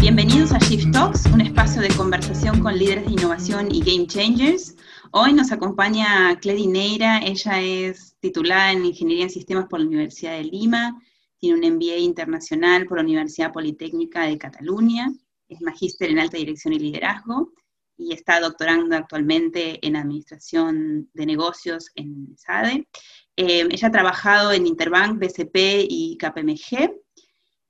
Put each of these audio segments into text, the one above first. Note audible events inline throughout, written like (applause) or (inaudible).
Bienvenidos a Shift Talks, un espacio de conversación con líderes de innovación y game changers. Hoy nos acompaña Cledi Neira, ella es titulada en Ingeniería en Sistemas por la Universidad de Lima, tiene un MBA internacional por la Universidad Politécnica de Cataluña, es magíster en alta dirección y liderazgo y está doctorando actualmente en Administración de Negocios en SADE. Eh, ella ha trabajado en Interbank, BCP y KPMG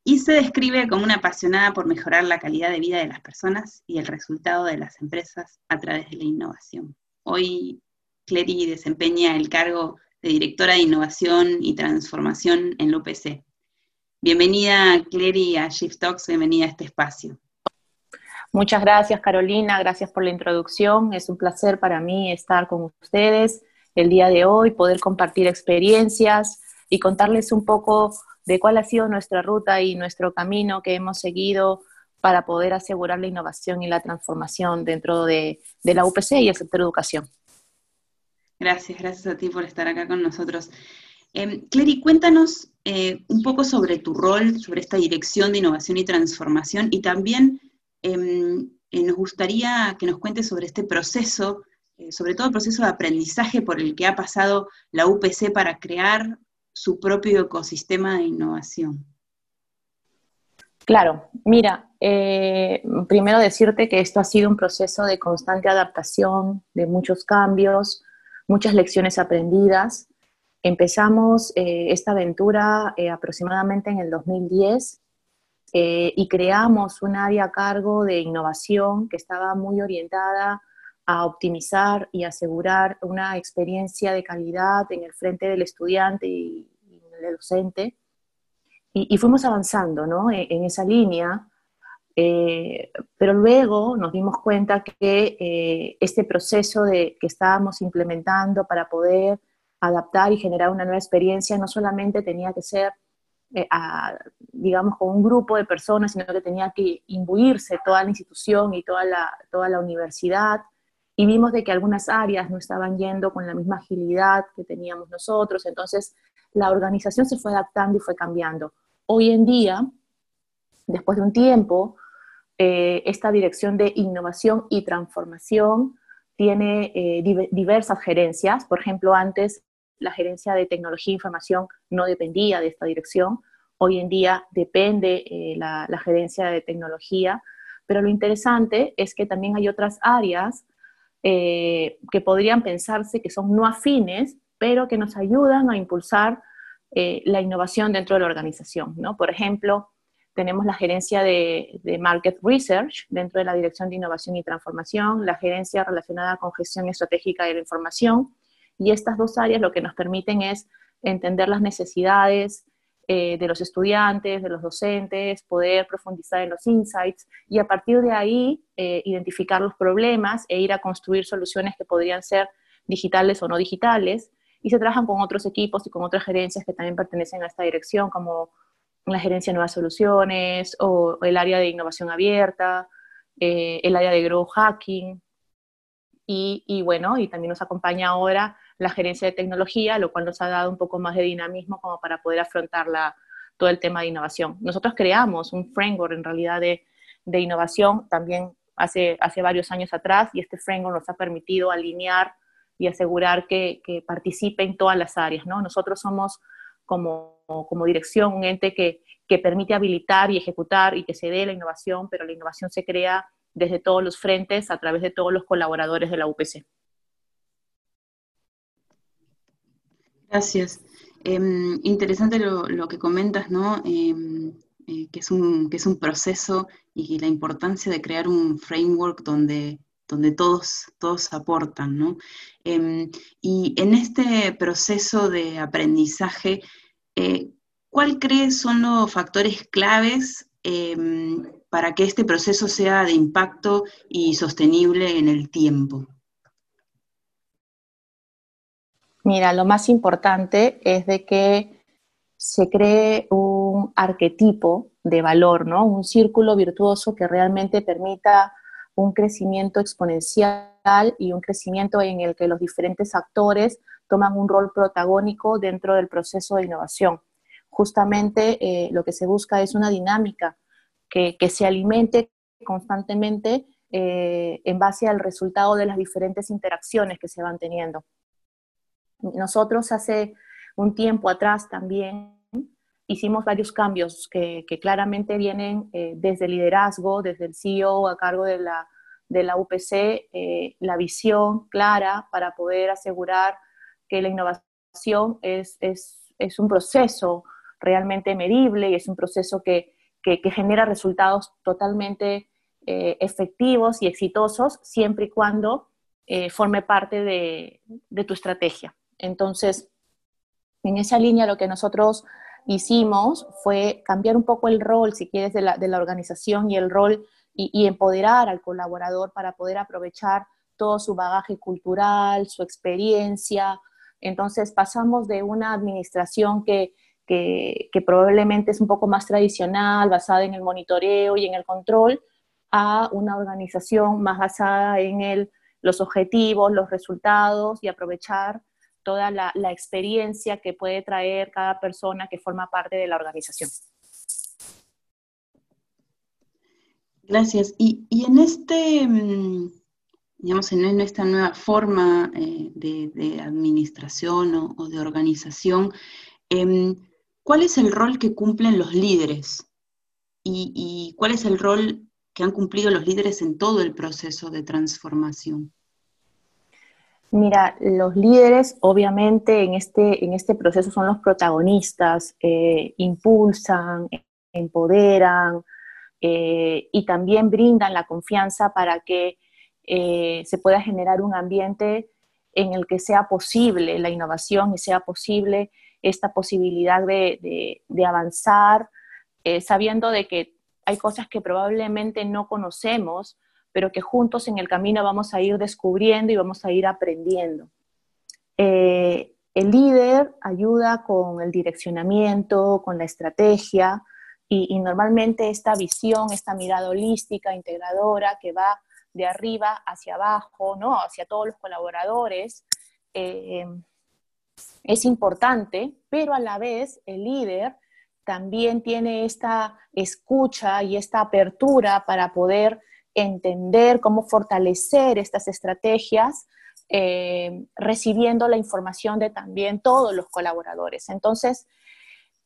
y se describe como una apasionada por mejorar la calidad de vida de las personas y el resultado de las empresas a través de la innovación. Hoy Clery desempeña el cargo de directora de innovación y transformación en la UPC. Bienvenida Clery a Shift Talks, bienvenida a este espacio. Muchas gracias Carolina, gracias por la introducción. Es un placer para mí estar con ustedes el día de hoy, poder compartir experiencias y contarles un poco de cuál ha sido nuestra ruta y nuestro camino que hemos seguido para poder asegurar la innovación y la transformación dentro de, la UPC y el sector de educación. Gracias, gracias a ti por estar acá con nosotros. Eh, Clary, cuéntanos eh, un poco sobre tu rol, sobre esta dirección de innovación y transformación y también em, eh, nos gustaría que nos cuentes sobre este proceso, sobre todo el proceso de aprendizaje por el que ha pasado la UPC para crear su propio ecosistema de innovación. Claro, mira, eh, primero decirte que esto ha sido un proceso de constante adaptación, de muchos cambios, muchas lecciones aprendidas. Empezamos eh, esta aventura eh, aproximadamente en el 2010 y creamos un área a cargo de innovación que estaba muy orientada a optimizar y asegurar una experiencia de calidad en el frente del estudiante y, del docente y, fuimos avanzando ¿no? E, en, esa línea, eh, pero luego nos dimos cuenta que eh, este proceso de, que estábamos implementando para poder adaptar y generar una nueva experiencia no solamente tenía que ser, eh, digamos, con un grupo de personas, sino que tenía que imbuirse toda la institución y toda la, toda la universidad. Y vimos de que algunas áreas no estaban yendo con la misma agilidad que teníamos nosotros, entonces la organización se fue adaptando y fue cambiando. Hoy en día, después de un tiempo, eh, esta dirección de innovación y transformación tiene eh, diversas gerencias. Por ejemplo, antes la gerencia de tecnología e información no dependía de esta dirección. Hoy en día depende eh, la, la, gerencia de tecnología. Pero lo interesante es que también hay otras áreas que podrían pensarse que son no afines, pero que nos ayudan a impulsar eh, la innovación dentro de la organización. ¿no? Por ejemplo, tenemos la gerencia de, Market Research dentro de la Dirección de Innovación y Transformación, la gerencia relacionada con gestión estratégica de la información, y estas dos áreas lo que nos permiten es entender las necesidades eh, de los estudiantes, de los docentes, poder profundizar en los insights y a partir de ahí eh, identificar los problemas e ir a construir soluciones que podrían ser digitales o no digitales y se trabajan con otros equipos y con otras gerencias que también pertenecen a esta dirección, como la gerencia de nuevas soluciones o el área de innovación abierta, eh, el área de growth hacking. Y, y, bueno, y también nos acompaña ahora la gerencia de tecnología, lo cual nos ha dado un poco más de dinamismo como para poder afrontar todo el tema de innovación. Nosotros creamos un framework en realidad de, innovación también hace, varios años atrás y este framework nos ha permitido alinear y asegurar que, que participe en todas las áreas. ¿no? Nosotros somos como, dirección un ente que permite habilitar y ejecutar y que se dé la innovación, pero la innovación se crea desde todos los frentes a través de todos los colaboradores de la UPC. Gracias. Em, interesante lo, que comentas, ¿no? Em, eh, que, es un, que es un proceso y la importancia de crear un framework donde donde todos, todos aportan, ¿no? Em, y en este proceso de aprendizaje, eh, ¿cuál crees son los factores claves para que este proceso sea de impacto y sostenible en el tiempo? Mira, lo más importante es de que se cree un arquetipo de valor, ¿no? Un círculo virtuoso que realmente permita un crecimiento exponencial y un crecimiento en el que los diferentes actores toman un rol protagónico dentro del proceso de innovación. justamente eh, lo que se busca es una dinámica que, se alimente constantemente eh, en base al resultado de las diferentes interacciones que se van teniendo. Nosotros hace un tiempo atrás también hicimos varios cambios que, claramente vienen eh, desde el liderazgo, desde el CEO a cargo de la, de la UPC, la visión clara para poder asegurar que la innovación es, un proceso realmente medible y es un proceso que, genera resultados totalmente eh, efectivos y exitosos siempre y cuando eh, forme parte de, tu estrategia. Entonces, en esa línea lo que nosotros hicimos fue cambiar un poco el rol, si quieres, de la, organización y el rol y, empoderar al colaborador para poder aprovechar todo su bagaje cultural, su experiencia. Entonces pasamos de una administración que que, probablemente es un poco más tradicional, basada en el monitoreo y en el control, a una organización más basada en los objetivos, los resultados y aprovechar toda la, experiencia que puede traer cada persona que forma parte de la organización. Gracias. Y, en este, mm, digamos, en esta nueva forma eh, de, administración o, de organización, em, ¿cuál es el rol que cumplen los líderes? ¿Y, cuál es el rol que han cumplido los líderes en todo el proceso de transformación? Mira, los líderes obviamente en este, en este proceso son los protagonistas, eh, impulsan, empoderan eh, y también brindan la confianza para que eh, se pueda generar un ambiente en el que sea posible la innovación y sea posible esta posibilidad de, avanzar, eh, sabiendo de que hay cosas que probablemente no conocemos, pero que juntos en el camino vamos a ir descubriendo y vamos a ir aprendiendo. Eh, el líder ayuda con el direccionamiento, con la estrategia y, normalmente esta visión, esta mirada holística, integradora, que va de arriba hacia abajo, ¿no? hacia todos los colaboradores, eh, es importante, pero a la vez el líder también tiene esta escucha y esta apertura para poder entender cómo fortalecer estas estrategias, eh, recibiendo la información de también todos los colaboradores. Entonces,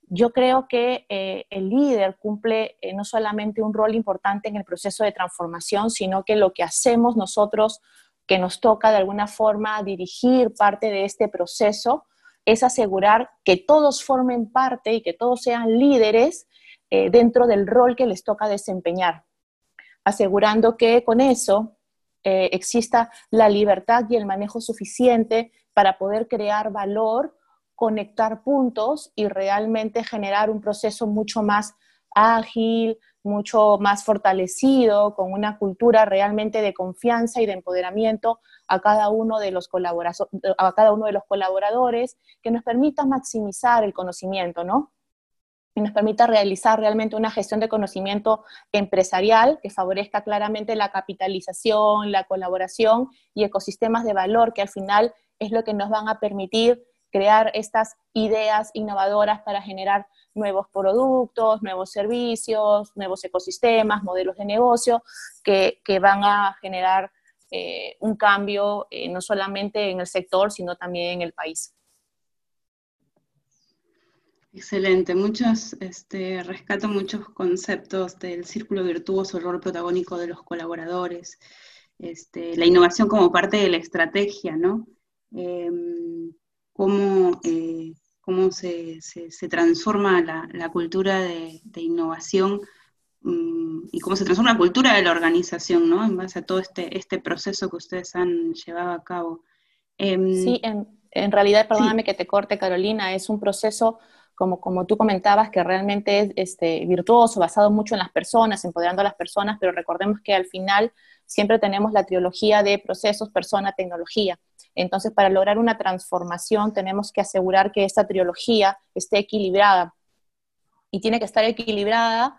yo creo que eh, el líder cumple eh, no solamente un rol importante en el proceso de transformación, sino que lo que hacemos nosotros, que nos toca de alguna forma dirigir parte de este proceso, es asegurar que todos formen parte y que todos sean líderes dentro del rol que les toca desempeñar, asegurando que con eso eh, exista la libertad y el manejo suficiente para poder crear valor, conectar puntos y realmente generar un proceso mucho más ágil, mucho más fortalecido, con una cultura realmente de confianza y de empoderamiento a cada uno de los, a cada uno de los colaboradores, que nos permita maximizar el conocimiento, ¿no? Y nos permita realizar realmente una gestión de conocimiento empresarial que favorezca claramente la capitalización, la colaboración y ecosistemas de valor que al final es lo que nos van a permitir crear estas ideas innovadoras para generar nuevos productos, nuevos servicios, nuevos ecosistemas, modelos de negocio que, van a generar eh, un cambio eh, no solamente en el sector, sino también en el país. Excelente, muchos, este, rescato muchos conceptos del círculo virtuoso, el rol protagónico de los colaboradores, este, la innovación como parte de la estrategia, ¿no? Em, cómo eh, cómo se, transforma la, cultura de, innovación mm, y cómo se transforma la cultura de la organización, ¿no? En base a todo este, este proceso que ustedes han llevado a cabo. Em, sí, en, realidad, perdóname que te corte, Carolina, es un proceso como, como tú comentabas, que realmente es este, virtuoso, basado mucho en las personas, empoderando a las personas, pero recordemos que al final siempre tenemos la trilogía de procesos, persona, tecnología. Entonces, para lograr una transformación tenemos que asegurar que esta trilogía esté equilibrada. Y tiene que estar equilibrada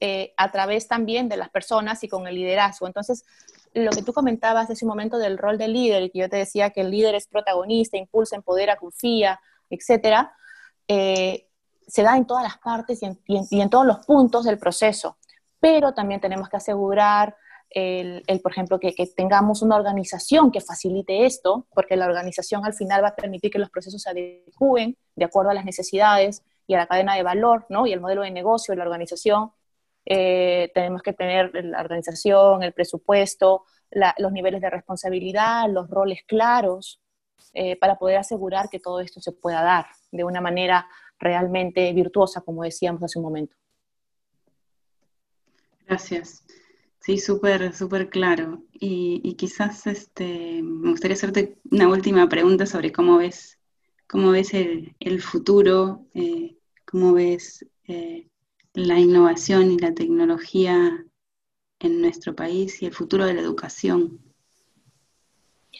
eh, a través también de las personas y con el liderazgo. Entonces, lo que tú comentabas hace un momento del rol del líder, que yo te decía que el líder es protagonista, impulsa, empodera, confía, etcétera, eh, se da en todas las partes y en, todos los puntos del proceso, pero también tenemos que asegurar el, por ejemplo, que, tengamos una organización que facilite esto, porque la organización al final va a permitir que los procesos se adecúen de acuerdo a las necesidades y a la cadena de valor, ¿no? Y el modelo de negocio la organización. Eh, tenemos que tener la organización, el presupuesto, los niveles de responsabilidad, los roles claros, eh, para poder asegurar que todo esto se pueda dar de una manera realmente virtuosa, como decíamos hace un momento. Gracias. Sí, súper, súper claro. Y, quizás este, me gustaría hacerte una última pregunta sobre cómo ves, cómo ves el, futuro, eh, cómo ves eh, la innovación y la tecnología en nuestro país y el futuro de la educación.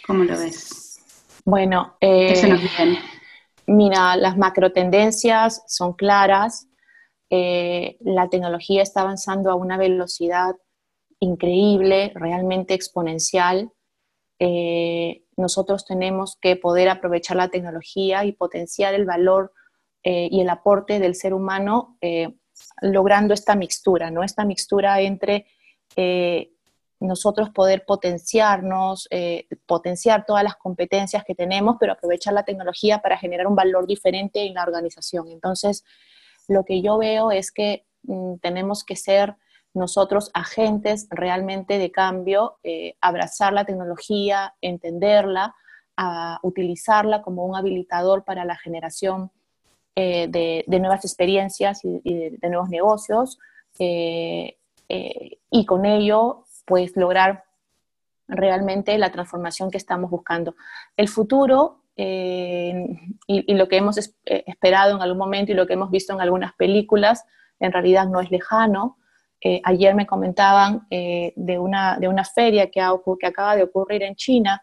¿Cómo lo ves? Bueno, eh, mira, las macro tendencias son claras. Eh, la tecnología está avanzando a una velocidad increíble, realmente exponencial. Eh, nosotros tenemos que poder aprovechar la tecnología y potenciar el valor y el aporte del ser humano logrando esta mixtura, ¿no? Esta mixtura entre eh, nosotros poder potenciarnos, eh, potenciar todas las competencias que tenemos, pero aprovechar la tecnología para generar un valor diferente en la organización. Entonces, lo que yo veo es que mm, tenemos que ser nosotros agentes realmente de cambio, eh, abrazar la tecnología, entenderla, a utilizarla como un habilitador para la generación de, nuevas experiencias y, de, nuevos negocios, eh, y con ello pues lograr realmente la transformación que estamos buscando. El futuro eh, y, lo que hemos eh, esperado en algún momento y lo que hemos visto en algunas películas en realidad no es lejano. ayer me comentaban de, una, de una feria que, que acaba de ocurrir en China,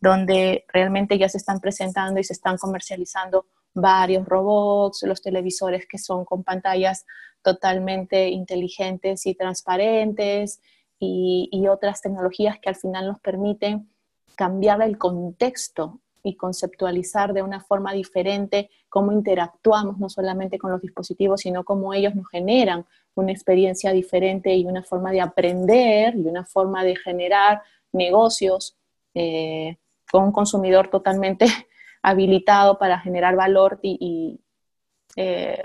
donde realmente ya se están presentando y se están comercializando varios robots, los televisores que son con pantallas totalmente inteligentes y transparentes y, otras tecnologías que al final nos permiten cambiar el contexto y conceptualizar de una forma diferente cómo interactuamos no solamente con los dispositivos, sino cómo ellos nos generan una experiencia diferente y una forma de aprender y una forma de generar negocios eh, con un consumidor totalmente (laughs) habilitado para generar valor y, eh,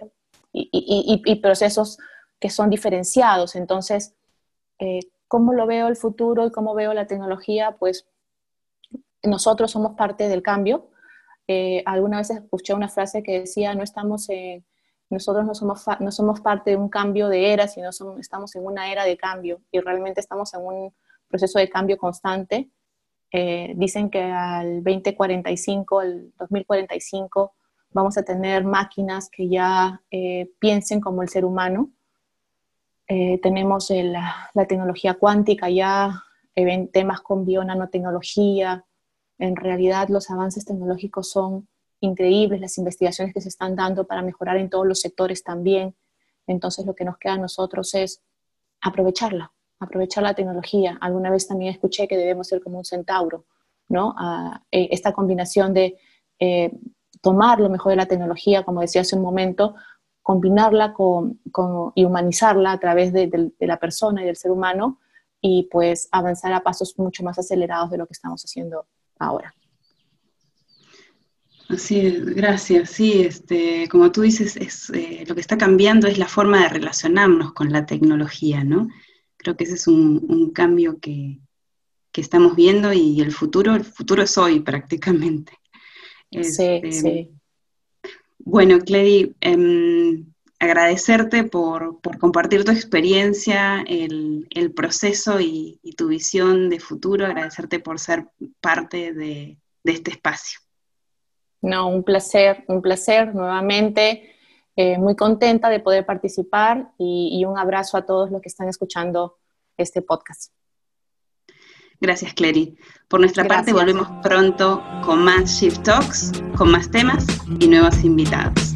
y, procesos que son diferenciados. Entonces, eh, ¿cómo lo veo el futuro y cómo veo la tecnología? Pues nosotros somos parte del cambio. Eh, alguna vez escuché una frase que decía, no estamos en, nosotros no somos, no somos parte de un cambio de era, sino estamos en una era de cambio y realmente estamos en un proceso de cambio constante. Eh, dicen que al 2045, al 2045, vamos a tener máquinas que ya eh, piensen como el ser humano. Eh, tenemos la, tecnología cuántica ya, eh, temas con bionanotecnología. En realidad los avances tecnológicos son increíbles, las investigaciones que se están dando para mejorar en todos los sectores también. Entonces lo que nos queda a nosotros es aprovecharla, aprovechar la tecnología. Alguna vez también escuché que debemos ser como un centauro, ¿no? Ah, esta combinación de tomar lo mejor de la tecnología, como decía hace un momento, combinarla con, y humanizarla a través de, la persona y del ser humano y pues avanzar a pasos mucho más acelerados de lo que estamos haciendo ahora. Así es, gracias. Sí, este, como tú dices, es, eh, lo que está cambiando es la forma de relacionarnos con la tecnología, ¿no? Creo que ese es un, cambio que, que, estamos viendo y el futuro, el futuro es hoy prácticamente sí, este, sí. Bueno, Clary, em, agradecerte por, compartir tu experiencia, el, proceso y, tu visión de futuro, agradecerte por ser parte de, este espacio. No, un placer, un placer nuevamente. Eh, muy contenta de poder participar y un abrazo a todos los que están escuchando este podcast. Gracias, Clary. Por nuestra parte, volvemos pronto con más Shift Talks, con más temas y nuevos invitados.